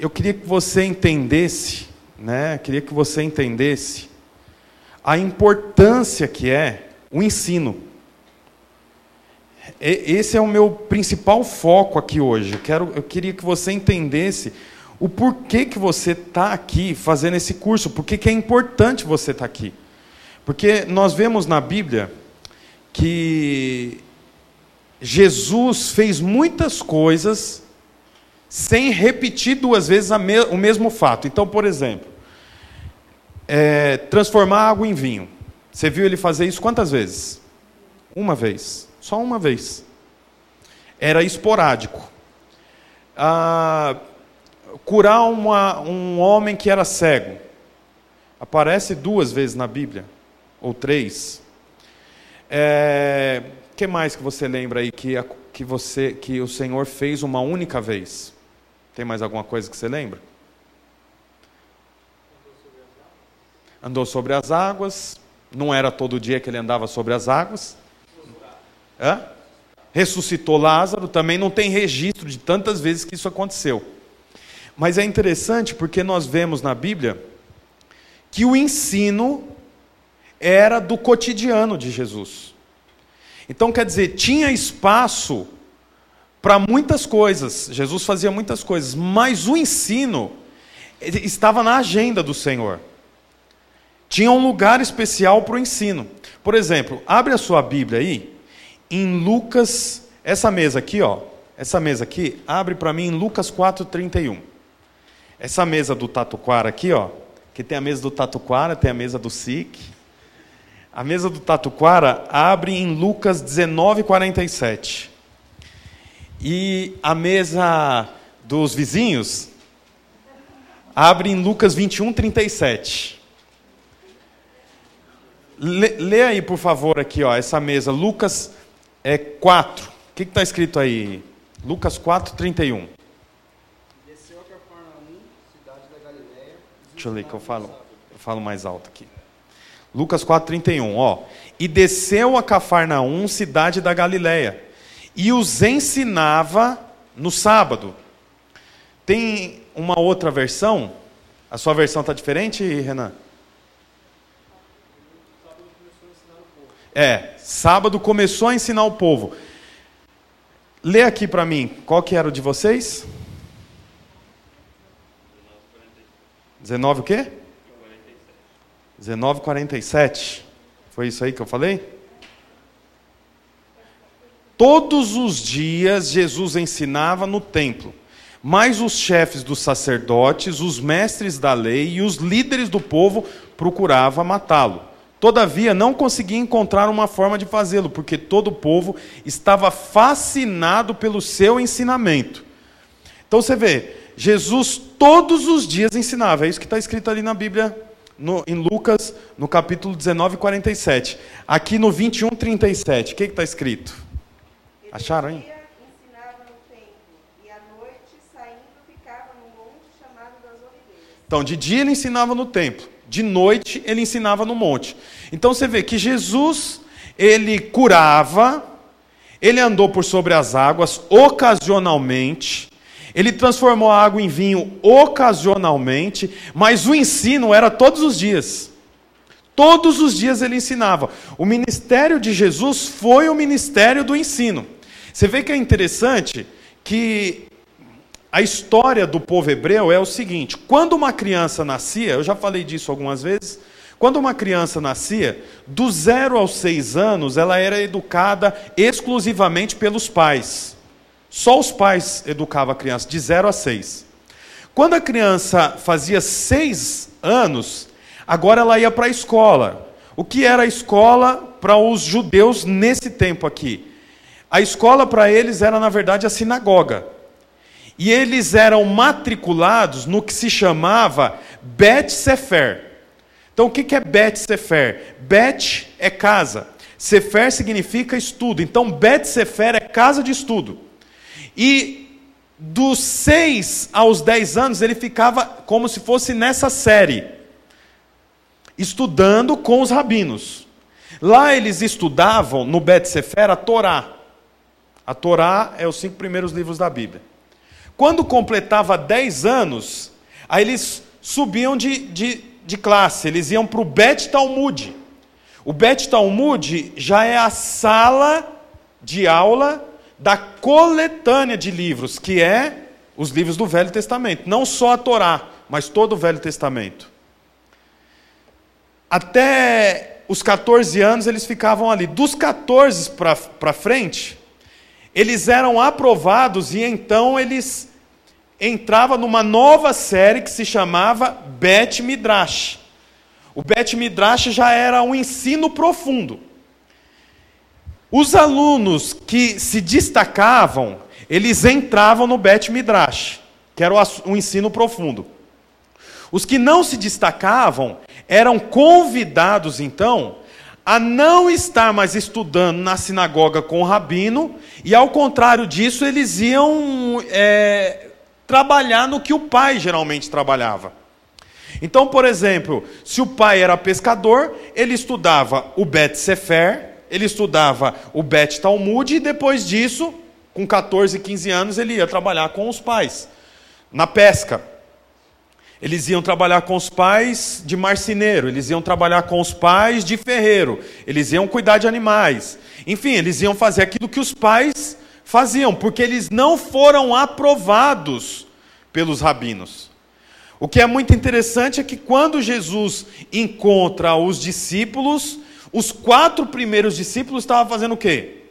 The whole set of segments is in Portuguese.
eu queria que você entendesse, né? Queria que você entendesse a importância que é o ensino. Esse é o meu principal foco aqui hoje. Eu, quero, eu queria que você entendesse o porquê que você está aqui fazendo esse curso, por que é importante você estar tá aqui. Porque nós vemos na Bíblia que Jesus fez muitas coisas sem repetir duas vezes o mesmo fato. Então, por exemplo, é, transformar água em vinho. Você viu ele fazer isso quantas vezes? Uma vez. Só uma vez. Era esporádico. Ah, curar uma, um homem que era cego. Aparece duas vezes na Bíblia, ou três. É, que mais que você lembra aí que, que, você, que o Senhor fez uma única vez? Tem mais alguma coisa que você lembra? Andou sobre as águas. Não era todo dia que ele andava sobre as águas. Hã? Ressuscitou Lázaro. Também não tem registro de tantas vezes que isso aconteceu. Mas é interessante porque nós vemos na Bíblia que o ensino era do cotidiano de Jesus. Então, quer dizer, tinha espaço para muitas coisas. Jesus fazia muitas coisas, mas o ensino estava na agenda do Senhor. Tinha um lugar especial para o ensino. Por exemplo, abre a sua Bíblia aí, em Lucas, essa mesa aqui, ó, essa mesa aqui, abre para mim em Lucas 4:31. Essa mesa do Tatuquara aqui, ó, que tem a mesa do Tatuquara, tem a mesa do SIC. A mesa do Tatuquara abre em Lucas 19:47. E a mesa dos vizinhos abre em Lucas 21, 37. Lê, lê aí, por favor, aqui, ó, essa mesa. Lucas é 4. O que está escrito aí? Lucas 4, 31. Desceu a Cafarnaum, cidade da Galileia. Deixa eu ler que eu falo, eu falo mais alto aqui. Lucas 4, 31, ó. E desceu a Cafarnaum, cidade da Galileia e os ensinava no sábado. Tem uma outra versão? A sua versão está diferente, Renan? É, sábado começou a ensinar o povo. Lê aqui para mim, qual que era o de vocês? 19 o quê? 1947. Foi isso aí que eu falei? Todos os dias Jesus ensinava no templo, mas os chefes dos sacerdotes, os mestres da lei e os líderes do povo procuravam matá-lo. Todavia, não conseguia encontrar uma forma de fazê-lo, porque todo o povo estava fascinado pelo seu ensinamento. Então você vê, Jesus todos os dias ensinava, é isso que está escrito ali na Bíblia, no, em Lucas, no capítulo 19, 47. Aqui no 21, 37, o que está escrito? Acharam, hein? Então, de dia ele ensinava no templo, de noite ele ensinava no monte. Então você vê que Jesus, ele curava, ele andou por sobre as águas ocasionalmente, ele transformou a água em vinho ocasionalmente, mas o ensino era todos os dias. Todos os dias ele ensinava. O ministério de Jesus foi o ministério do ensino. Você vê que é interessante que a história do povo hebreu é o seguinte: quando uma criança nascia, eu já falei disso algumas vezes, quando uma criança nascia, do zero aos seis anos, ela era educada exclusivamente pelos pais. Só os pais educavam a criança, de zero a seis. Quando a criança fazia seis anos, agora ela ia para a escola. O que era a escola para os judeus nesse tempo aqui? A escola para eles era, na verdade, a sinagoga. E eles eram matriculados no que se chamava Bet Sefer. Então, o que é Bet Sefer? Bet é casa. Sefer significa estudo. Então, Bet Sefer é casa de estudo. E dos 6 aos 10 anos, ele ficava como se fosse nessa série, estudando com os rabinos. Lá eles estudavam, no Bet Sefer, a Torá. A Torá é os cinco primeiros livros da Bíblia. Quando completava 10 anos, aí eles subiam de, de, de classe, eles iam para o Bet Talmud. O Bet Talmud já é a sala de aula da coletânea de livros, que é os livros do Velho Testamento, não só a Torá, mas todo o Velho Testamento. Até os 14 anos eles ficavam ali. Dos 14 para frente, eles eram aprovados e então eles entravam numa nova série que se chamava Bet Midrash. O Bet Midrash já era um ensino profundo. Os alunos que se destacavam, eles entravam no Bet Midrash, que era o ensino profundo. Os que não se destacavam eram convidados, então, a não estar mais estudando na sinagoga com o rabino, e ao contrário disso, eles iam é, trabalhar no que o pai geralmente trabalhava. Então, por exemplo, se o pai era pescador, ele estudava o Bet Sefer, ele estudava o Bet Talmud, e depois disso, com 14, 15 anos, ele ia trabalhar com os pais, na pesca. Eles iam trabalhar com os pais de marceneiro, eles iam trabalhar com os pais de ferreiro, eles iam cuidar de animais. Enfim, eles iam fazer aquilo que os pais faziam, porque eles não foram aprovados pelos rabinos. O que é muito interessante é que quando Jesus encontra os discípulos, os quatro primeiros discípulos estavam fazendo o quê?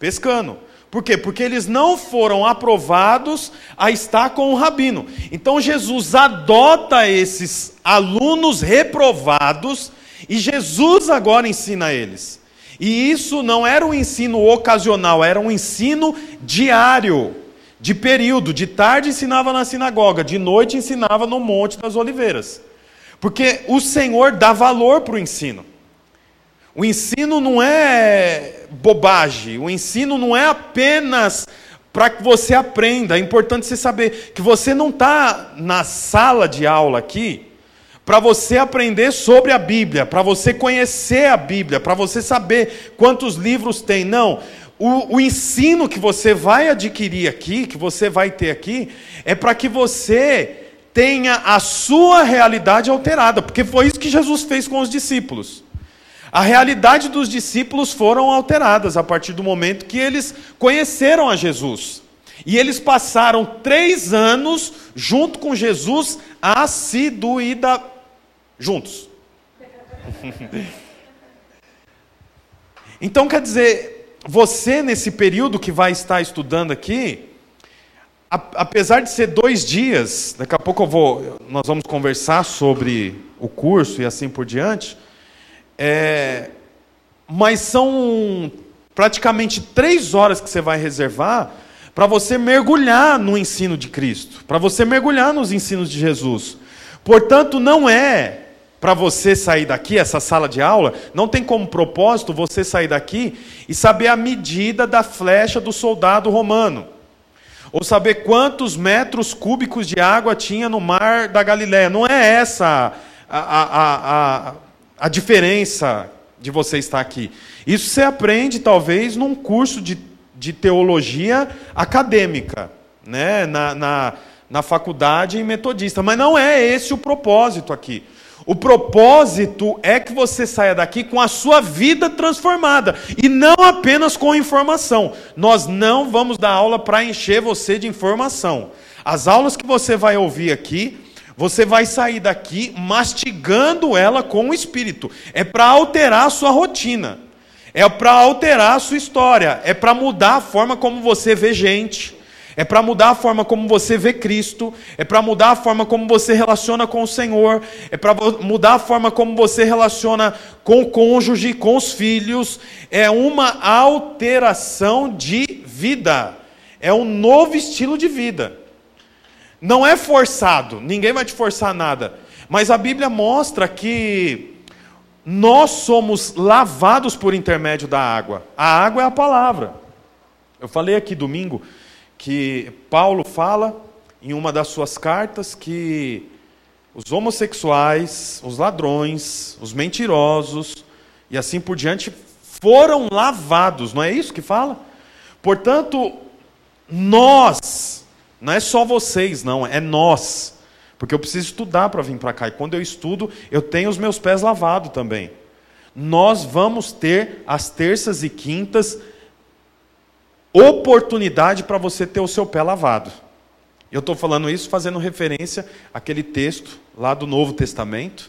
Pescando. Por quê? Porque eles não foram aprovados a estar com o rabino. Então Jesus adota esses alunos reprovados e Jesus agora ensina eles. E isso não era um ensino ocasional, era um ensino diário, de período. De tarde ensinava na sinagoga, de noite ensinava no Monte das Oliveiras. Porque o Senhor dá valor para o ensino. O ensino não é bobagem, o ensino não é apenas para que você aprenda. É importante você saber que você não está na sala de aula aqui para você aprender sobre a Bíblia, para você conhecer a Bíblia, para você saber quantos livros tem. Não. O, o, ensino que você vai adquirir aqui, que você vai ter aqui, é para que você tenha a sua realidade alterada, porque foi isso que Jesus fez com os discípulos. A realidade dos discípulos foram alteradas a partir do momento que eles conheceram a Jesus. E eles passaram três anos junto com Jesus, assiduída juntos. então quer dizer, você nesse período que vai estar estudando aqui, apesar de ser dois dias, daqui a pouco vou, nós vamos conversar sobre o curso e assim por diante. É, mas são praticamente três horas que você vai reservar para você mergulhar no ensino de Cristo, para você mergulhar nos ensinos de Jesus. Portanto, não é para você sair daqui, essa sala de aula, não tem como propósito você sair daqui e saber a medida da flecha do soldado romano. Ou saber quantos metros cúbicos de água tinha no mar da Galiléia. Não é essa a, a, a, a diferença de você estar aqui. Isso você aprende, talvez, num curso de, de teologia acadêmica, né? na, na, na faculdade metodista. Mas não é esse o propósito aqui. O propósito é que você saia daqui com a sua vida transformada e não apenas com informação. Nós não vamos dar aula para encher você de informação. As aulas que você vai ouvir aqui você vai sair daqui mastigando ela com o espírito. É para alterar a sua rotina. É para alterar a sua história. É para mudar a forma como você vê gente. É para mudar a forma como você vê Cristo, é para mudar a forma como você relaciona com o Senhor, é para mudar a forma como você relaciona com o cônjuge, com os filhos. É uma alteração de vida, é um novo estilo de vida. Não é forçado, ninguém vai te forçar nada. Mas a Bíblia mostra que nós somos lavados por intermédio da água. A água é a palavra. Eu falei aqui domingo que Paulo fala em uma das suas cartas que os homossexuais, os ladrões, os mentirosos e assim por diante foram lavados, não é isso que fala? Portanto, nós Não é só vocês, não, é nós. Porque eu preciso estudar para vir para cá. E quando eu estudo, eu tenho os meus pés lavados também. Nós vamos ter as terças e quintas oportunidade para você ter o seu pé lavado. Eu estou falando isso fazendo referência àquele texto lá do Novo Testamento,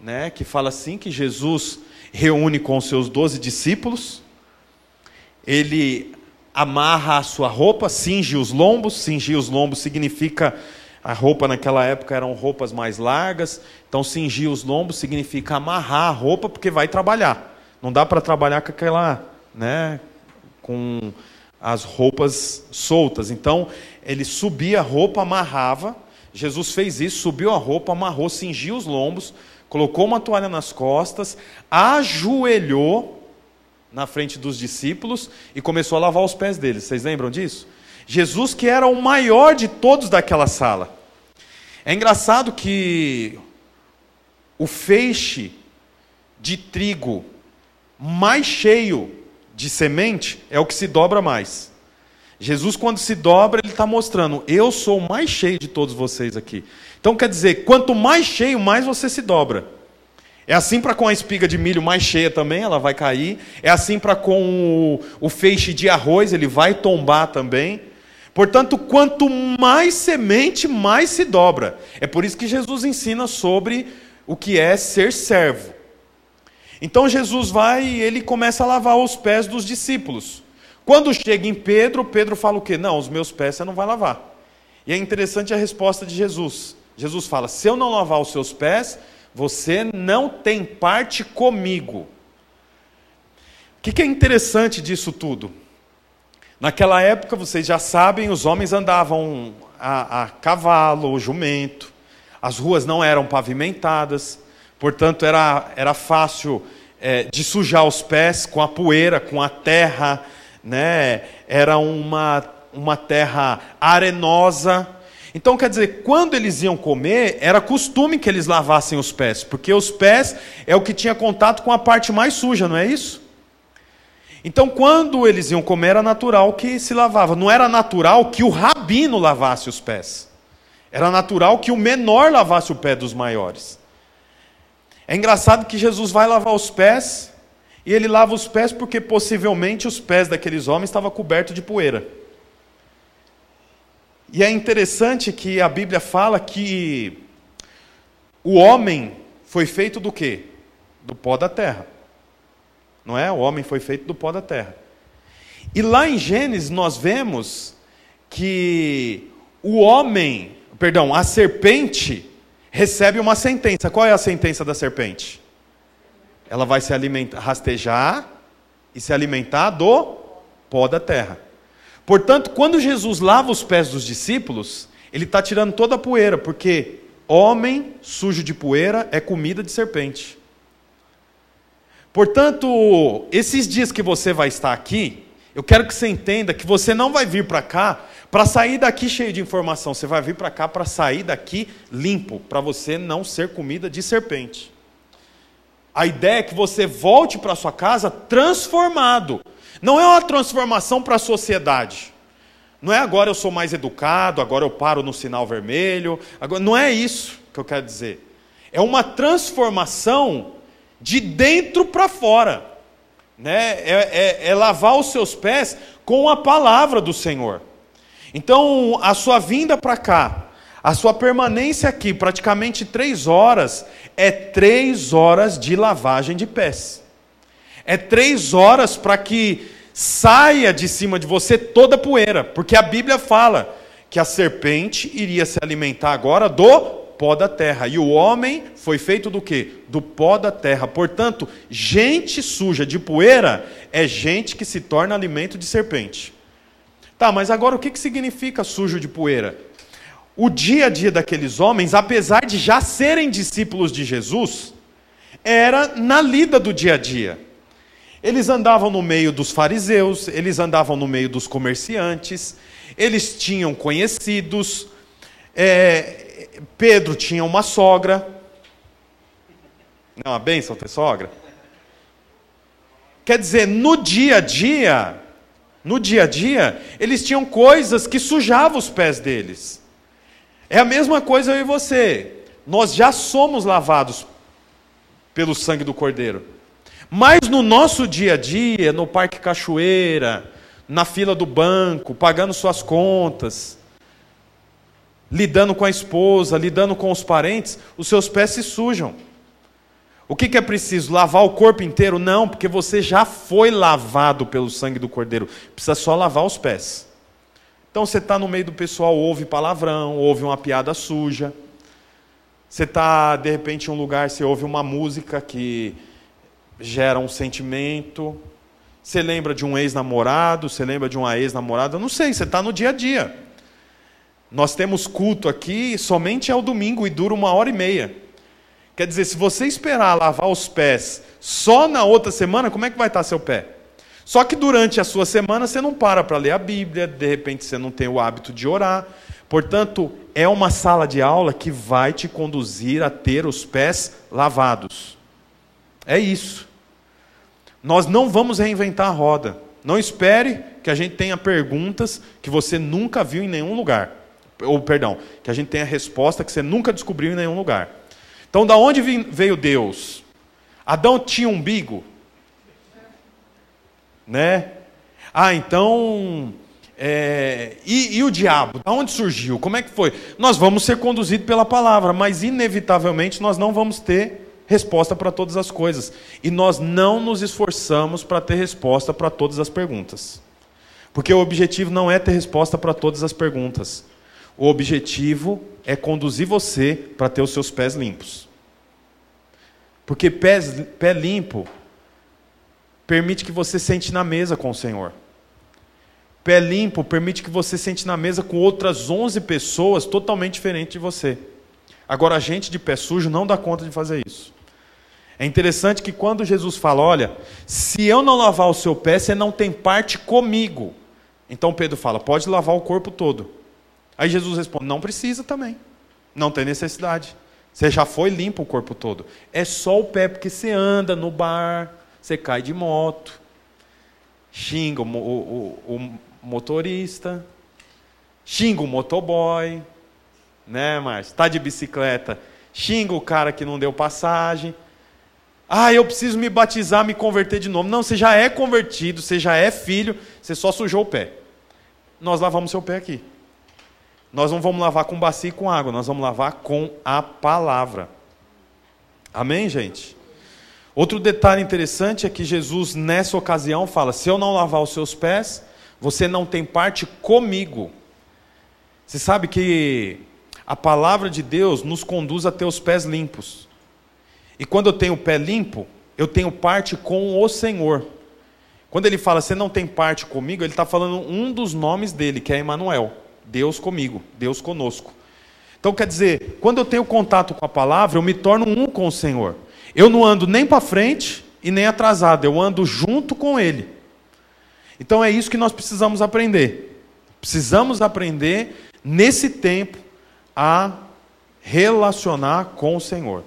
né, que fala assim que Jesus reúne com os seus doze discípulos, ele amarra a sua roupa, cinge os lombos, cingir os lombos significa a roupa naquela época eram roupas mais largas, então cingir os lombos significa amarrar a roupa porque vai trabalhar. Não dá para trabalhar com aquela, né, com as roupas soltas. Então, ele subia a roupa, amarrava. Jesus fez isso, subiu a roupa, amarrou, cingiu os lombos, colocou uma toalha nas costas, ajoelhou na frente dos discípulos e começou a lavar os pés deles. Vocês lembram disso? Jesus, que era o maior de todos daquela sala. É engraçado que o feixe de trigo mais cheio de semente é o que se dobra mais. Jesus, quando se dobra, ele está mostrando: eu sou o mais cheio de todos vocês aqui. Então quer dizer, quanto mais cheio, mais você se dobra. É assim para com a espiga de milho mais cheia também, ela vai cair. É assim para com o, o feixe de arroz, ele vai tombar também. Portanto, quanto mais semente, mais se dobra. É por isso que Jesus ensina sobre o que é ser servo. Então Jesus vai e ele começa a lavar os pés dos discípulos. Quando chega em Pedro, Pedro fala o quê? Não, os meus pés você não vai lavar. E é interessante a resposta de Jesus. Jesus fala: se eu não lavar os seus pés, você não tem parte comigo. O que, é interessante disso tudo? Naquela época, vocês já sabem, os homens andavam a, a cavalo, jumento, as ruas não eram pavimentadas, portanto, era, era fácil é, de sujar os pés com a poeira, com a terra, né? era uma, uma terra arenosa. Então, quer dizer, quando eles iam comer, era costume que eles lavassem os pés, porque os pés é o que tinha contato com a parte mais suja, não é isso? Então, quando eles iam comer, era natural que se lavava. Não era natural que o rabino lavasse os pés. Era natural que o menor lavasse o pé dos maiores. É engraçado que Jesus vai lavar os pés, e ele lava os pés porque possivelmente os pés daqueles homens estavam cobertos de poeira. E é interessante que a Bíblia fala que o homem foi feito do quê? Do pó da terra. Não é? O homem foi feito do pó da terra. E lá em Gênesis nós vemos que o homem, perdão, a serpente recebe uma sentença. Qual é a sentença da serpente? Ela vai se alimentar, rastejar e se alimentar do pó da terra. Portanto, quando Jesus lava os pés dos discípulos, ele está tirando toda a poeira, porque homem sujo de poeira é comida de serpente. Portanto, esses dias que você vai estar aqui, eu quero que você entenda que você não vai vir para cá para sair daqui cheio de informação, você vai vir para cá para sair daqui limpo, para você não ser comida de serpente. A ideia é que você volte para sua casa transformado. Não é uma transformação para a sociedade. Não é agora eu sou mais educado, agora eu paro no sinal vermelho. Agora, não é isso que eu quero dizer. É uma transformação de dentro para fora. Né? É, é, é lavar os seus pés com a palavra do Senhor. Então, a sua vinda para cá, a sua permanência aqui, praticamente três horas, é três horas de lavagem de pés. É três horas para que saia de cima de você toda a poeira, porque a Bíblia fala que a serpente iria se alimentar agora do pó da terra. E o homem foi feito do quê? Do pó da terra. Portanto, gente suja de poeira é gente que se torna alimento de serpente. Tá, mas agora o que, que significa sujo de poeira? O dia a dia daqueles homens, apesar de já serem discípulos de Jesus, era na lida do dia a dia. Eles andavam no meio dos fariseus, eles andavam no meio dos comerciantes, eles tinham conhecidos, é, Pedro tinha uma sogra. Não, a bênção ter sogra. Quer dizer, no dia a dia, No dia a dia, eles tinham coisas que sujavam os pés deles. É a mesma coisa eu e você. Nós já somos lavados pelo sangue do Cordeiro. Mas no nosso dia a dia, no Parque Cachoeira, na fila do banco, pagando suas contas, lidando com a esposa, lidando com os parentes, os seus pés se sujam. O que, que, é preciso? Lavar o corpo inteiro? Não, porque você já foi lavado pelo sangue do Cordeiro. Precisa só lavar os pés. Então você está no meio do pessoal, ouve palavrão, ouve uma piada suja. Você está, de repente, em um lugar, você ouve uma música que gera um sentimento. Você lembra de um ex-namorado, você lembra de uma ex-namorada, não sei, você está no dia a dia. Nós temos culto aqui somente ao domingo e dura uma hora e meia. Quer dizer, se você esperar lavar os pés só na outra semana, como é que vai estar seu pé? Só que durante a sua semana você não para para ler a Bíblia, de repente você não tem o hábito de orar. Portanto, é uma sala de aula que vai te conduzir a ter os pés lavados. É isso. Nós não vamos reinventar a roda. Não espere que a gente tenha perguntas que você nunca viu em nenhum lugar. Ou, perdão, que a gente tenha resposta que você nunca descobriu em nenhum lugar. Então, da onde veio Deus? Adão tinha umbigo? Né? Ah, então. É, e, e, o diabo? Da onde surgiu? Como é que foi? Nós vamos ser conduzidos pela palavra, mas inevitavelmente nós não vamos ter resposta para todas as coisas. E nós não nos esforçamos para ter resposta para todas as perguntas. Porque o objetivo não é ter resposta para todas as perguntas. O objetivo é conduzir você para ter os seus pés limpos. Porque pés, pé limpo permite que você sente na mesa com o Senhor. Pé limpo permite que você sente na mesa com outras 11 pessoas totalmente diferentes de você. Agora, a gente de pé sujo não dá conta de fazer isso. É interessante que quando Jesus fala: Olha, se eu não lavar o seu pé, você não tem parte comigo. Então Pedro fala: Pode lavar o corpo todo. Aí Jesus responde: Não precisa também. Não tem necessidade. Você já foi limpo o corpo todo. É só o pé, porque você anda no bar, você cai de moto, xinga o, o, o, o motorista, xinga o motoboy, né, Márcio? Está de bicicleta, xinga o cara que não deu passagem. Ah, eu preciso me batizar, me converter de novo. Não, você já é convertido, você já é filho, você só sujou o pé. Nós lavamos seu pé aqui. Nós não vamos lavar com bacia e com água, nós vamos lavar com a palavra. Amém, gente? Outro detalhe interessante é que Jesus, nessa ocasião, fala: se eu não lavar os seus pés, você não tem parte comigo. Você sabe que a palavra de Deus nos conduz a ter os pés limpos. E quando eu tenho o pé limpo, eu tenho parte com o Senhor. Quando ele fala, você não tem parte comigo, ele está falando um dos nomes dele, que é Emmanuel. Deus comigo, Deus conosco. Então quer dizer, quando eu tenho contato com a palavra, eu me torno um com o Senhor. Eu não ando nem para frente e nem atrasado, eu ando junto com Ele. Então é isso que nós precisamos aprender. Precisamos aprender nesse tempo a relacionar com o Senhor.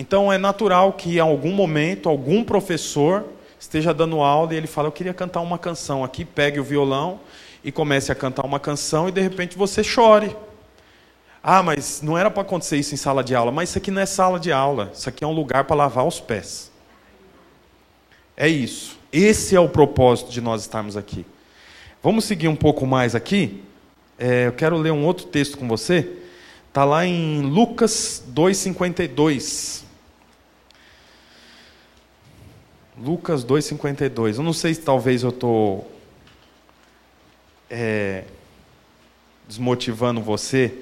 Então é natural que em algum momento algum professor esteja dando aula e ele fala: Eu queria cantar uma canção aqui, pegue o violão e comece a cantar uma canção e de repente você chore. Ah, mas não era para acontecer isso em sala de aula. Mas isso aqui não é sala de aula. Isso aqui é um lugar para lavar os pés. É isso. Esse é o propósito de nós estarmos aqui. Vamos seguir um pouco mais aqui. É, eu quero ler um outro texto com você. Está lá em Lucas 2,52. Lucas 2,52. Eu não sei se talvez eu estou é, desmotivando você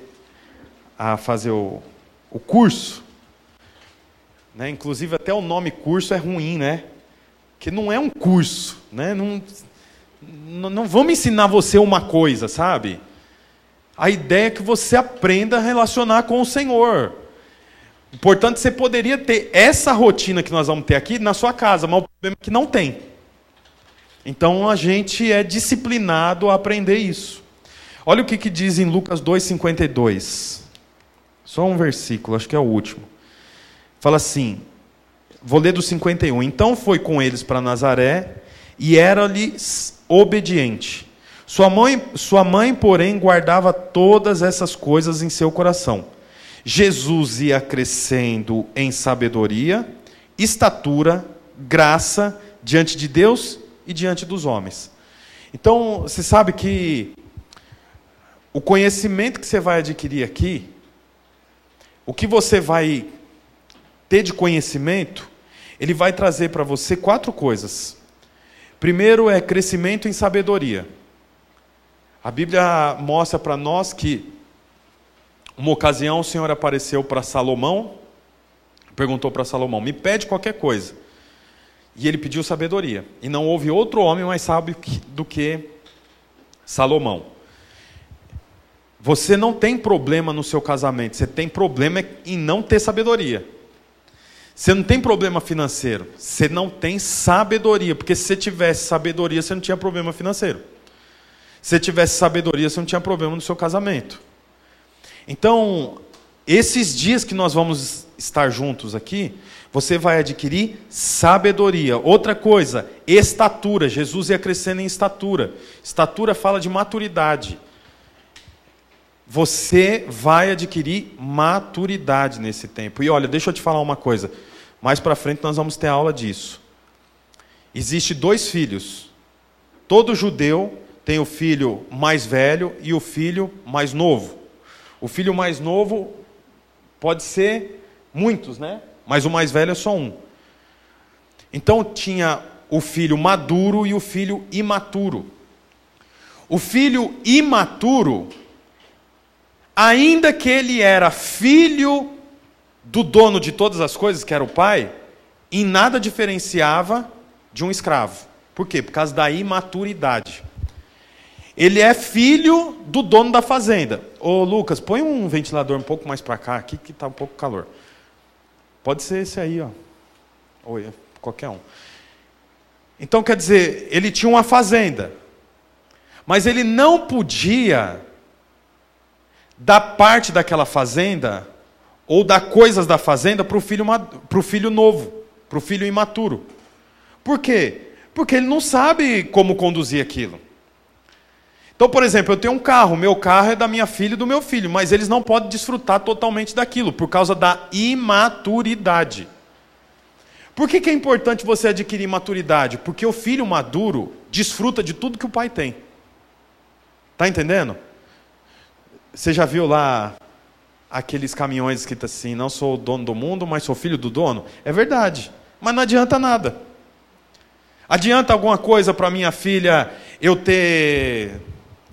a fazer o, o curso, né? inclusive até o nome curso é ruim, né? Que não é um curso, né? Não, não vamos ensinar você uma coisa, sabe? A ideia é que você aprenda a relacionar com o Senhor. Portanto, você poderia ter essa rotina que nós vamos ter aqui na sua casa, mas o problema é que não tem. Então a gente é disciplinado a aprender isso. Olha o que, que diz em Lucas 2,52. Só um versículo, acho que é o último. Fala assim, vou ler do 51. Então foi com eles para Nazaré, e era-lhe obediente. Sua mãe, sua mãe, porém, guardava todas essas coisas em seu coração. Jesus ia crescendo em sabedoria, estatura, graça diante de Deus e diante dos homens. Então, você sabe que o conhecimento que você vai adquirir aqui, o que você vai ter de conhecimento, ele vai trazer para você quatro coisas. Primeiro é crescimento em sabedoria. A Bíblia mostra para nós que uma ocasião o Senhor apareceu para Salomão, perguntou para Salomão: "Me pede qualquer coisa". E ele pediu sabedoria. E não houve outro homem mais sábio do que Salomão. Você não tem problema no seu casamento, você tem problema em não ter sabedoria. Você não tem problema financeiro, você não tem sabedoria, porque se você tivesse sabedoria, você não tinha problema financeiro. Se você tivesse sabedoria, você não tinha problema no seu casamento. Então, esses dias que nós vamos estar juntos aqui, você vai adquirir sabedoria. Outra coisa, estatura. Jesus ia crescendo em estatura. Estatura fala de maturidade você vai adquirir maturidade nesse tempo. E olha, deixa eu te falar uma coisa. Mais para frente nós vamos ter aula disso. Existe dois filhos. Todo judeu tem o filho mais velho e o filho mais novo. O filho mais novo pode ser muitos, né? Mas o mais velho é só um. Então tinha o filho maduro e o filho imaturo. O filho imaturo ainda que ele era filho do dono de todas as coisas, que era o pai, em nada diferenciava de um escravo. Por quê? Por causa da imaturidade. Ele é filho do dono da fazenda. Ô Lucas, põe um ventilador um pouco mais para cá, aqui que está um pouco calor. Pode ser esse aí, ó. Ou qualquer um. Então quer dizer, ele tinha uma fazenda. Mas ele não podia dar parte daquela fazenda ou dar coisas da fazenda para o filho, filho novo, para o filho imaturo. Por quê? Porque ele não sabe como conduzir aquilo. Então, por exemplo, eu tenho um carro, meu carro é da minha filha e do meu filho, mas eles não podem desfrutar totalmente daquilo, por causa da imaturidade. Por que, que é importante você adquirir maturidade? Porque o filho maduro desfruta de tudo que o pai tem. Está entendendo? Você já viu lá aqueles caminhões escrito assim: não sou o dono do mundo, mas sou filho do dono? É verdade, mas não adianta nada. Adianta alguma coisa para minha filha eu ter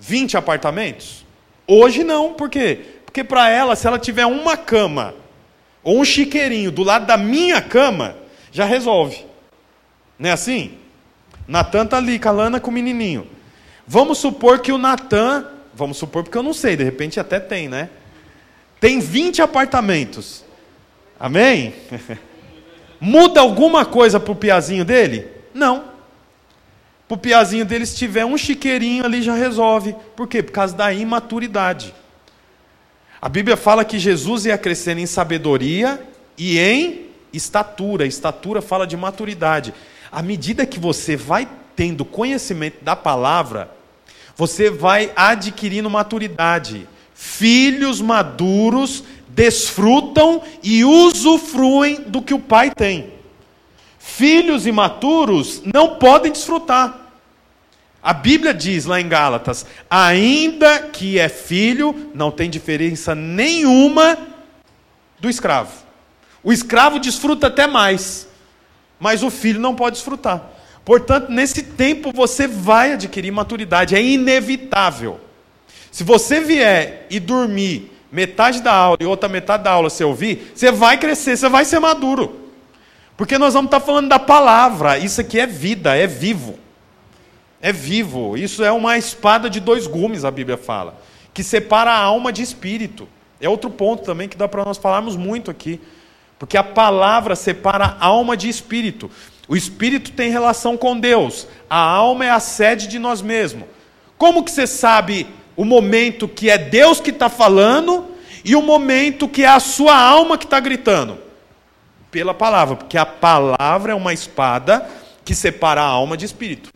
20 apartamentos? Hoje não, por quê? Porque para ela, se ela tiver uma cama ou um chiqueirinho do lado da minha cama, já resolve. Não é assim? Natan está ali, calana com o menininho. Vamos supor que o Natan Vamos supor, porque eu não sei, de repente até tem, né? Tem 20 apartamentos. Amém? Muda alguma coisa para o piazinho dele? Não. O piazinho dele, se tiver um chiqueirinho ali, já resolve. Por quê? Por causa da imaturidade. A Bíblia fala que Jesus ia crescendo em sabedoria e em estatura. Estatura fala de maturidade. À medida que você vai tendo conhecimento da palavra, você vai adquirindo maturidade. Filhos maduros desfrutam e usufruem do que o pai tem. Filhos imaturos não podem desfrutar. A Bíblia diz lá em Gálatas: ainda que é filho, não tem diferença nenhuma do escravo. O escravo desfruta até mais, mas o filho não pode desfrutar. Portanto, nesse tempo você vai adquirir maturidade, é inevitável. Se você vier e dormir metade da aula e outra metade da aula você ouvir, você vai crescer, você vai ser maduro. Porque nós vamos estar falando da palavra, isso aqui é vida, é vivo. É vivo, isso é uma espada de dois gumes, a Bíblia fala, que separa a alma de espírito. É outro ponto também que dá para nós falarmos muito aqui. Porque a palavra separa alma de espírito. O espírito tem relação com Deus. A alma é a sede de nós mesmos. Como que você sabe o momento que é Deus que está falando e o momento que é a sua alma que está gritando? Pela palavra, porque a palavra é uma espada que separa a alma de espírito.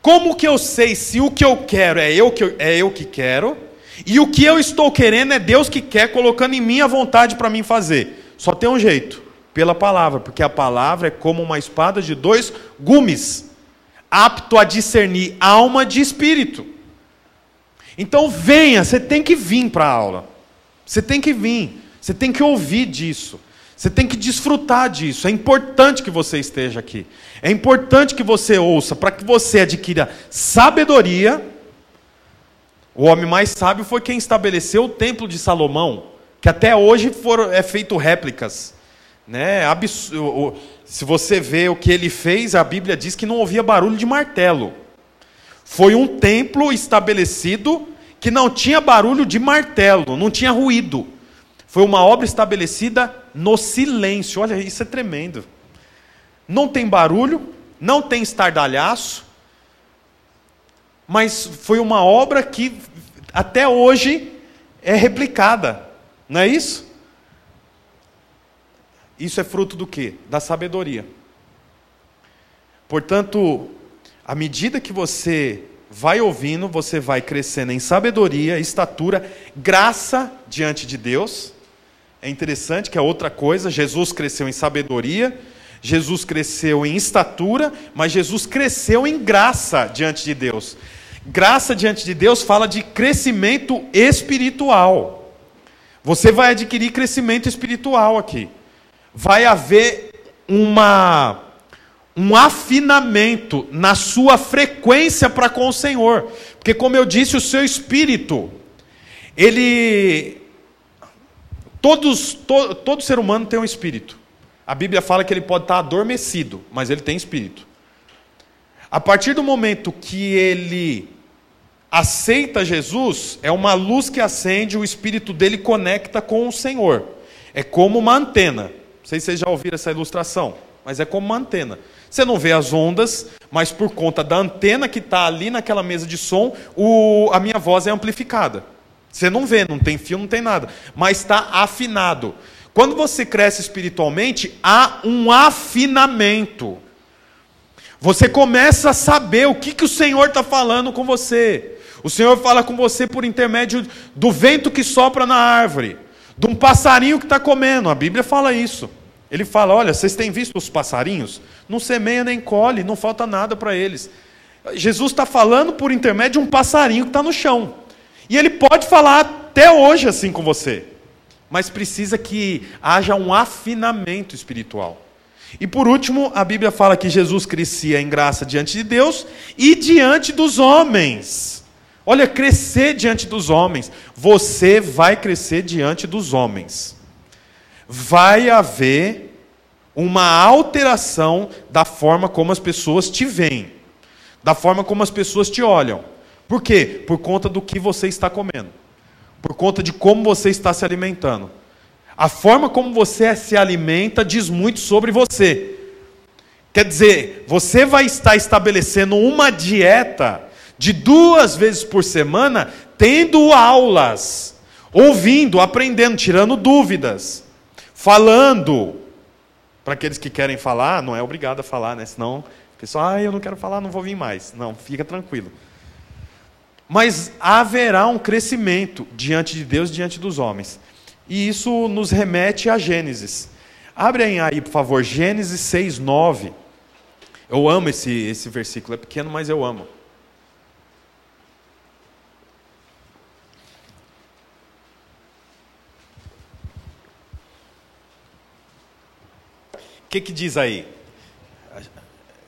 Como que eu sei se o que eu quero é eu que, é eu que quero e o que eu estou querendo é Deus que quer, colocando em mim a vontade para mim fazer? Só tem um jeito: pela palavra, porque a palavra é como uma espada de dois gumes, apto a discernir alma de espírito. Então venha, você tem que vir para a aula. Você tem que vir, você tem que ouvir disso. Você tem que desfrutar disso. É importante que você esteja aqui. É importante que você ouça, para que você adquira sabedoria. O homem mais sábio foi quem estabeleceu o templo de Salomão, que até hoje foram, é feito réplicas. Né? Se você vê o que ele fez, a Bíblia diz que não ouvia barulho de martelo. Foi um templo estabelecido que não tinha barulho de martelo, não tinha ruído. Foi uma obra estabelecida no silêncio. Olha, isso é tremendo. Não tem barulho, não tem estardalhaço, mas foi uma obra que até hoje é replicada. Não é isso? Isso é fruto do quê? Da sabedoria. Portanto, à medida que você vai ouvindo, você vai crescendo em sabedoria, estatura, graça diante de Deus. É interessante que é outra coisa, Jesus cresceu em sabedoria, Jesus cresceu em estatura, mas Jesus cresceu em graça diante de Deus. Graça diante de Deus fala de crescimento espiritual. Você vai adquirir crescimento espiritual aqui. Vai haver uma um afinamento na sua frequência para com o Senhor. Porque como eu disse, o seu espírito ele Todos, to, todo ser humano tem um espírito. A Bíblia fala que ele pode estar adormecido, mas ele tem espírito. A partir do momento que ele aceita Jesus, é uma luz que acende, o espírito dele conecta com o Senhor. É como uma antena. Não sei se vocês já ouviram essa ilustração, mas é como uma antena. Você não vê as ondas, mas por conta da antena que está ali naquela mesa de som, o, a minha voz é amplificada. Você não vê, não tem fio, não tem nada, mas está afinado. Quando você cresce espiritualmente, há um afinamento. Você começa a saber o que, que o Senhor está falando com você. O Senhor fala com você por intermédio do vento que sopra na árvore, de um passarinho que está comendo. A Bíblia fala isso. Ele fala: Olha, vocês têm visto os passarinhos? Não semeia nem colhe, não falta nada para eles. Jesus está falando por intermédio de um passarinho que está no chão. E ele pode falar até hoje assim com você, mas precisa que haja um afinamento espiritual. E por último, a Bíblia fala que Jesus crescia em graça diante de Deus e diante dos homens. Olha, crescer diante dos homens. Você vai crescer diante dos homens. Vai haver uma alteração da forma como as pessoas te veem, da forma como as pessoas te olham. Por quê? Por conta do que você está comendo. Por conta de como você está se alimentando. A forma como você se alimenta diz muito sobre você. Quer dizer, você vai estar estabelecendo uma dieta de duas vezes por semana, tendo aulas, ouvindo, aprendendo, tirando dúvidas, falando. Para aqueles que querem falar, não é obrigado a falar, né? Senão, pessoal, ah, eu não quero falar, não vou vir mais. Não, fica tranquilo. Mas haverá um crescimento diante de Deus, diante dos homens. E isso nos remete a Gênesis. Abrem aí, por favor, Gênesis 6, 9. Eu amo esse, esse versículo, é pequeno, mas eu amo. O que, que diz aí?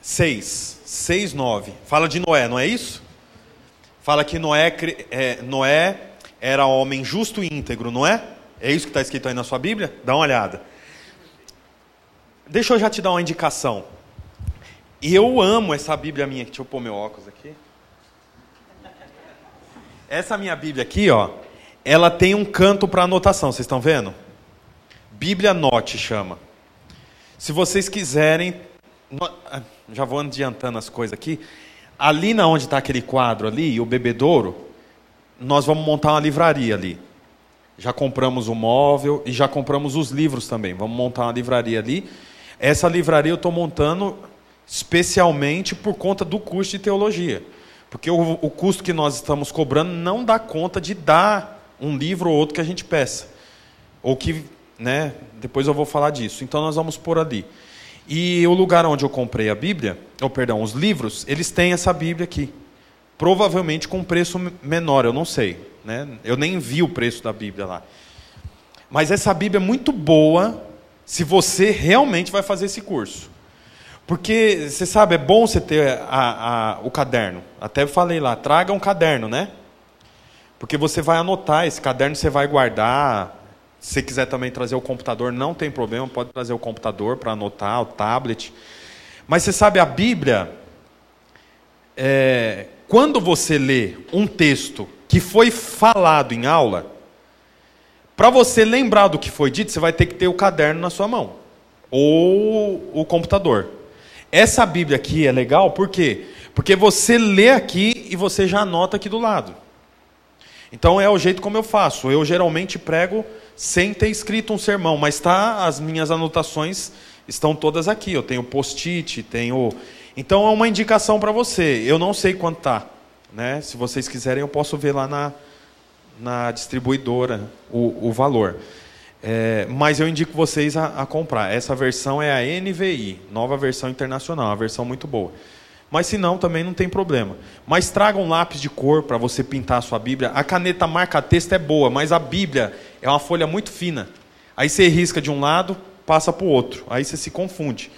6, 6, 9. Fala de Noé, não é isso? Fala que Noé, é, Noé era homem justo e íntegro, não é? É isso que está escrito aí na sua Bíblia? Dá uma olhada. Deixa eu já te dar uma indicação. E eu amo essa Bíblia minha. Deixa eu pôr meu óculos aqui. Essa minha Bíblia aqui, ó, ela tem um canto para anotação. Vocês estão vendo? Bíblia Note chama. Se vocês quiserem, ah, já vou adiantando as coisas aqui ali na onde está aquele quadro ali, o bebedouro, nós vamos montar uma livraria ali. Já compramos o móvel e já compramos os livros também. Vamos montar uma livraria ali. Essa livraria eu estou montando especialmente por conta do custo de teologia. Porque o, o custo que nós estamos cobrando não dá conta de dar um livro ou outro que a gente peça. Ou que, né, depois eu vou falar disso. Então nós vamos por ali. E o lugar onde eu comprei a Bíblia, ou perdão, os livros, eles têm essa Bíblia aqui. Provavelmente com preço menor, eu não sei. Né? Eu nem vi o preço da Bíblia lá. Mas essa Bíblia é muito boa se você realmente vai fazer esse curso. Porque, você sabe, é bom você ter a, a, o caderno. Até falei lá, traga um caderno, né? Porque você vai anotar, esse caderno você vai guardar. Se quiser também trazer o computador, não tem problema, pode trazer o computador para anotar, o tablet. Mas você sabe, a Bíblia, é, quando você lê um texto que foi falado em aula, para você lembrar do que foi dito, você vai ter que ter o caderno na sua mão ou o computador. Essa Bíblia aqui é legal por quê? Porque você lê aqui e você já anota aqui do lado. Então é o jeito como eu faço. Eu geralmente prego sem ter escrito um sermão, mas tá as minhas anotações estão todas aqui. Eu tenho post-it, tenho Então é uma indicação para você. Eu não sei quanto tá, né? Se vocês quiserem eu posso ver lá na na distribuidora o, o valor. É, mas eu indico vocês a, a, comprar. Essa versão é a NVI, nova versão internacional, uma versão muito boa. Mas se não, também não tem problema. Mas traga um lápis de cor para você pintar a sua Bíblia. A caneta marca-texto é boa, mas a Bíblia é uma folha muito fina. Aí você risca de um lado, passa para o outro. Aí você se confunde.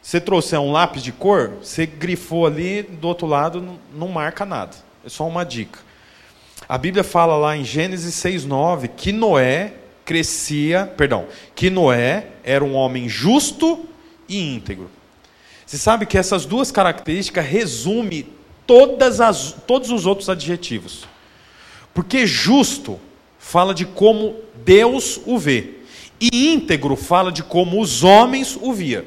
Você trouxer um lápis de cor, você grifou ali, do outro lado não, não marca nada. É só uma dica. A Bíblia fala lá em Gênesis 6:9 que Noé crescia, perdão, que Noé era um homem justo e íntegro. Você sabe que essas duas características resumem todas as, todos os outros adjetivos. Porque justo fala de como Deus o vê, e íntegro fala de como os homens o via.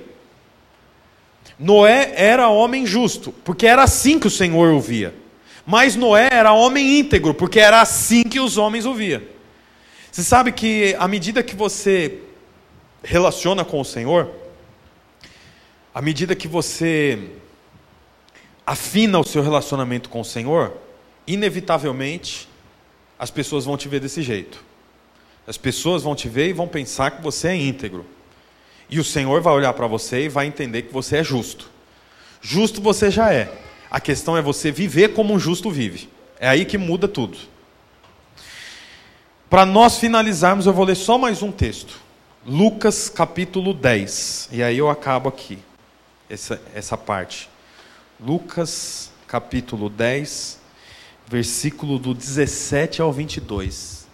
Noé era homem justo, porque era assim que o Senhor o via. Mas Noé era homem íntegro, porque era assim que os homens o via. Você sabe que à medida que você relaciona com o Senhor, à medida que você afina o seu relacionamento com o Senhor, inevitavelmente as pessoas vão te ver desse jeito. As pessoas vão te ver e vão pensar que você é íntegro. E o Senhor vai olhar para você e vai entender que você é justo. Justo você já é. A questão é você viver como um justo vive. É aí que muda tudo. Para nós finalizarmos, eu vou ler só mais um texto. Lucas capítulo 10. E aí eu acabo aqui, essa, essa parte. Lucas capítulo 10, versículo do 17 ao 22.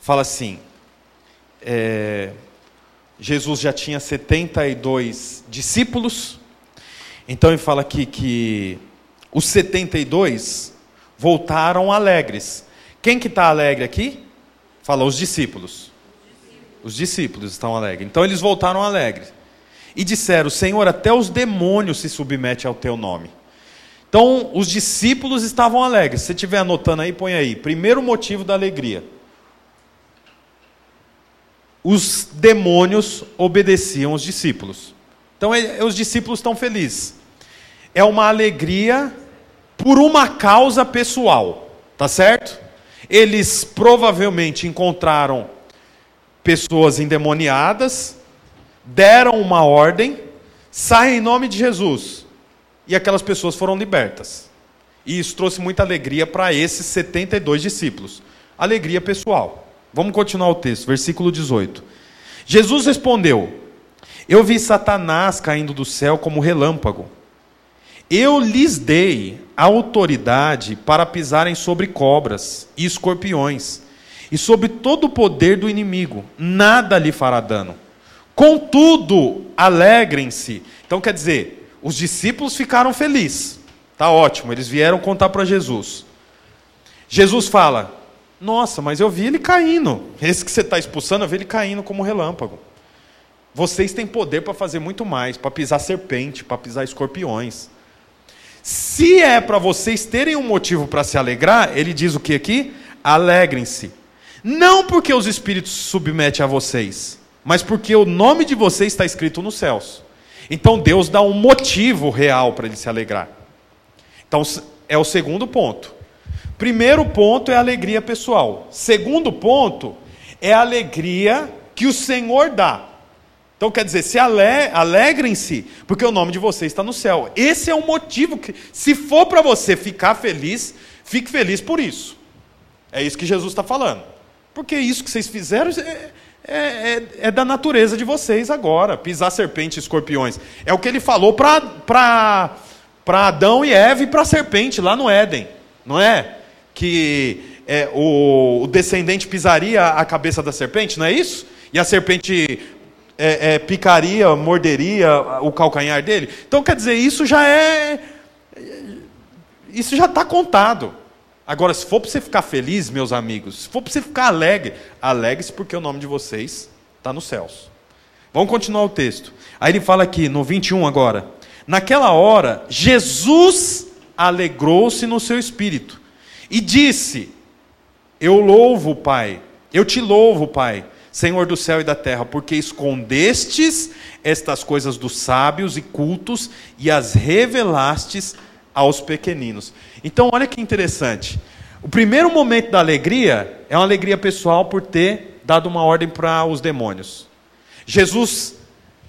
Fala assim: é, Jesus já tinha 72 discípulos. Então ele fala aqui que os 72 voltaram alegres. Quem que está alegre aqui? Fala os discípulos. Os discípulos estão alegres. Então eles voltaram alegres. E disseram: Senhor, até os demônios se submetem ao teu nome. Então os discípulos estavam alegres. Se estiver anotando aí, põe aí. Primeiro motivo da alegria os demônios obedeciam os discípulos. Então os discípulos estão felizes. É uma alegria por uma causa pessoal, tá certo? Eles provavelmente encontraram pessoas endemoniadas, deram uma ordem, saem em nome de Jesus. E aquelas pessoas foram libertas. E isso trouxe muita alegria para esses 72 discípulos. Alegria pessoal. Vamos continuar o texto, versículo 18. Jesus respondeu: Eu vi Satanás caindo do céu como relâmpago. Eu lhes dei autoridade para pisarem sobre cobras e escorpiões, e sobre todo o poder do inimigo, nada lhe fará dano. Contudo, alegrem-se. Então quer dizer, os discípulos ficaram felizes. Tá ótimo, eles vieram contar para Jesus. Jesus fala: nossa, mas eu vi ele caindo. Esse que você está expulsando, eu vi ele caindo como relâmpago. Vocês têm poder para fazer muito mais, para pisar serpente, para pisar escorpiões. Se é para vocês terem um motivo para se alegrar, ele diz o que aqui? Alegrem-se. Não porque os espíritos se submetem a vocês, mas porque o nome de vocês está escrito nos céus. Então Deus dá um motivo real para ele se alegrar. Então é o segundo ponto. Primeiro ponto é a alegria pessoal. Segundo ponto é a alegria que o Senhor dá. Então quer dizer, se ale, alegrem-se, porque o nome de vocês está no céu. Esse é o motivo que, se for para você ficar feliz, fique feliz por isso. É isso que Jesus está falando. Porque isso que vocês fizeram é, é, é, é, da natureza de vocês agora, pisar serpente e escorpiões. É o que ele falou para Adão e Eva e para a serpente lá no Éden, não é? Que é, o, o, descendente pisaria a cabeça da serpente, não é isso? E a serpente é, é, picaria, morderia o calcanhar dele. Então, quer dizer, isso já é. Isso já está contado. Agora, se for para você ficar feliz, meus amigos, se for para você ficar alegre, alegre-se porque o nome de vocês está nos céus. Vamos continuar o texto. Aí ele fala aqui, no 21 agora. Naquela hora, Jesus alegrou-se no seu espírito e disse: Eu louvo, Pai, eu te louvo, Pai, Senhor do céu e da terra, porque escondestes estas coisas dos sábios e cultos e as revelastes aos pequeninos. Então, olha que interessante. O primeiro momento da alegria é uma alegria pessoal por ter dado uma ordem para os demônios. Jesus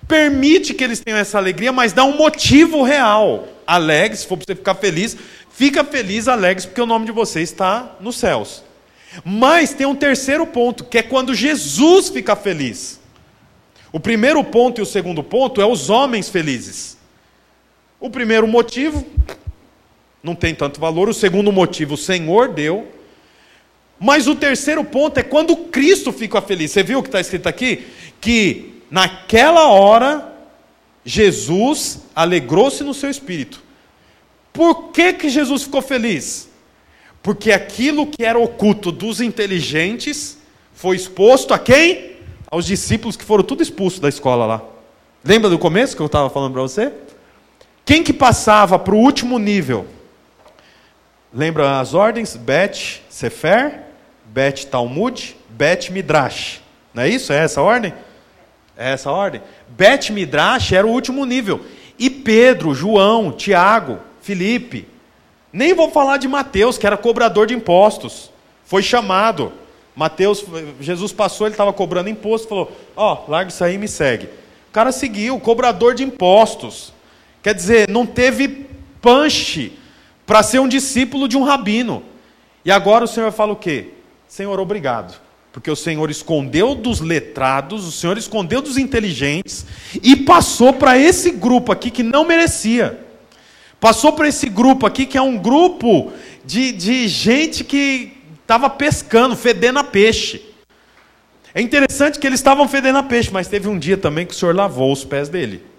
permite que eles tenham essa alegria, mas dá um motivo real. Alegre, se for para você ficar feliz, fica feliz, alegre, porque o nome de vocês está nos céus. Mas tem um terceiro ponto, que é quando Jesus fica feliz. O primeiro ponto e o segundo ponto é os homens felizes. O primeiro motivo, não tem tanto valor. O segundo motivo, o Senhor deu. Mas o terceiro ponto é quando Cristo fica feliz. Você viu o que está escrito aqui? Que naquela hora, Jesus alegrou-se no seu espírito. Por que, que Jesus ficou feliz? Porque aquilo que era oculto dos inteligentes foi exposto a quem? Aos discípulos que foram tudo expulsos da escola lá. Lembra do começo que eu estava falando para você? Quem que passava para o último nível? Lembra as ordens? Bet Sefer, Bet Talmud, Bet Midrash. Não é isso? É essa a ordem? É essa a ordem. Bet Midrash era o último nível. E Pedro, João, Tiago, Felipe. Nem vou falar de Mateus, que era cobrador de impostos. Foi chamado. Mateus, Jesus passou, ele estava cobrando imposto, falou: Ó, oh, larga isso aí e me segue. O cara seguiu, cobrador de impostos. Quer dizer, não teve punch para ser um discípulo de um rabino. E agora o Senhor fala o quê? Senhor, obrigado. Porque o Senhor escondeu dos letrados, o Senhor escondeu dos inteligentes e passou para esse grupo aqui que não merecia. Passou para esse grupo aqui que é um grupo de, de gente que estava pescando, fedendo a peixe. É interessante que eles estavam fedendo a peixe, mas teve um dia também que o Senhor lavou os pés dele.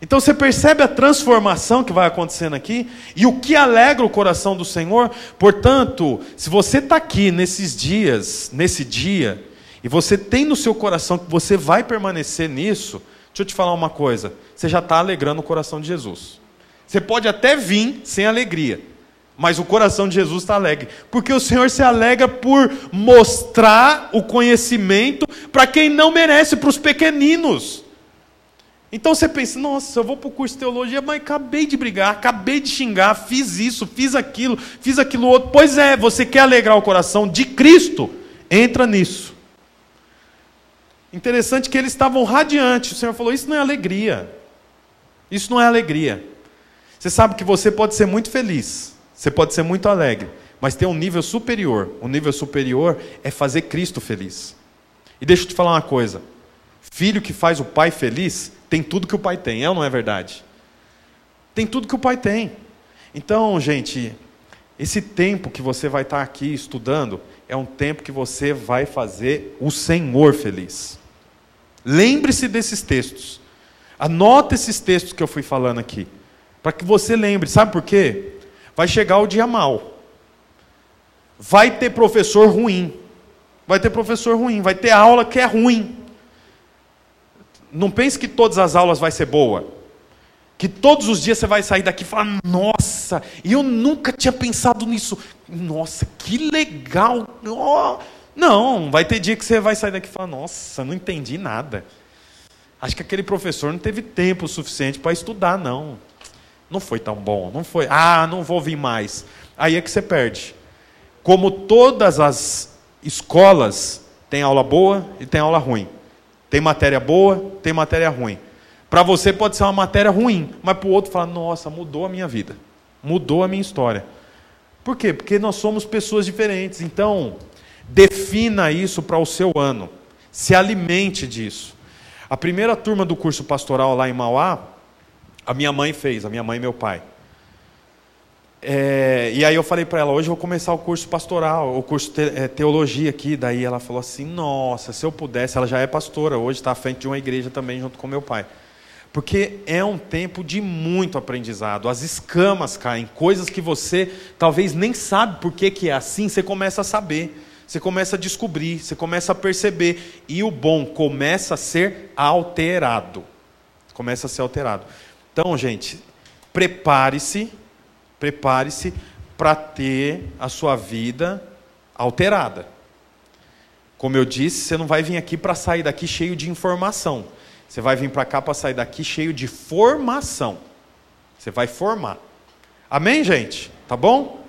Então você percebe a transformação que vai acontecendo aqui e o que alegra o coração do Senhor. Portanto, se você está aqui nesses dias, nesse dia, e você tem no seu coração que você vai permanecer nisso, deixa eu te falar uma coisa: você já está alegrando o coração de Jesus. Você pode até vir sem alegria, mas o coração de Jesus está alegre, porque o Senhor se alegra por mostrar o conhecimento para quem não merece, para os pequeninos. Então você pensa, nossa, eu vou para o curso de teologia, mas acabei de brigar, acabei de xingar, fiz isso, fiz aquilo, fiz aquilo outro. Pois é, você quer alegrar o coração de Cristo? Entra nisso. Interessante que eles estavam radiantes. O Senhor falou: Isso não é alegria. Isso não é alegria. Você sabe que você pode ser muito feliz, você pode ser muito alegre, mas tem um nível superior. O nível superior é fazer Cristo feliz. E deixa eu te falar uma coisa: filho que faz o pai feliz tem tudo que o pai tem, é ou não é verdade? Tem tudo que o pai tem. Então, gente, esse tempo que você vai estar aqui estudando é um tempo que você vai fazer o Senhor feliz. Lembre-se desses textos. Anota esses textos que eu fui falando aqui. Para que você lembre. Sabe por quê? Vai chegar o dia mal. Vai ter professor ruim. Vai ter professor ruim. Vai ter aula que é ruim não pense que todas as aulas vai ser boa. Que todos os dias você vai sair daqui e falar, nossa, eu nunca tinha pensado nisso. Nossa, que legal. Oh, Não, vai ter dia que você vai sair daqui e falar: nossa, não entendi nada. Acho que aquele professor não teve tempo suficiente para estudar, não. Não foi tão bom, não foi. Ah, não vou vir mais. Aí é que você perde. Como todas as escolas têm aula boa e tem aula ruim. Tem matéria boa, tem matéria ruim. Para você pode ser uma matéria ruim, mas para o outro fala: nossa, mudou a minha vida, mudou a minha história. Por quê? Porque nós somos pessoas diferentes. Então, defina isso para o seu ano. Se alimente disso. A primeira turma do curso pastoral lá em Mauá, a minha mãe fez, a minha mãe e meu pai. É, e aí eu falei para ela, hoje eu vou começar o curso pastoral, o curso de é, teologia aqui. Daí ela falou assim, nossa, se eu pudesse, ela já é pastora, hoje está à frente de uma igreja também junto com meu pai. Porque é um tempo de muito aprendizado. As escamas caem, coisas que você talvez nem sabe por que, que é assim, você começa a saber, você começa a descobrir, você começa a perceber. E o bom começa a ser alterado. Começa a ser alterado. Então, gente, prepare-se, prepare-se para ter a sua vida alterada. Como eu disse, você não vai vir aqui para sair daqui cheio de informação. Você vai vir para cá para sair daqui cheio de formação. Você vai formar. Amém, gente? Tá bom?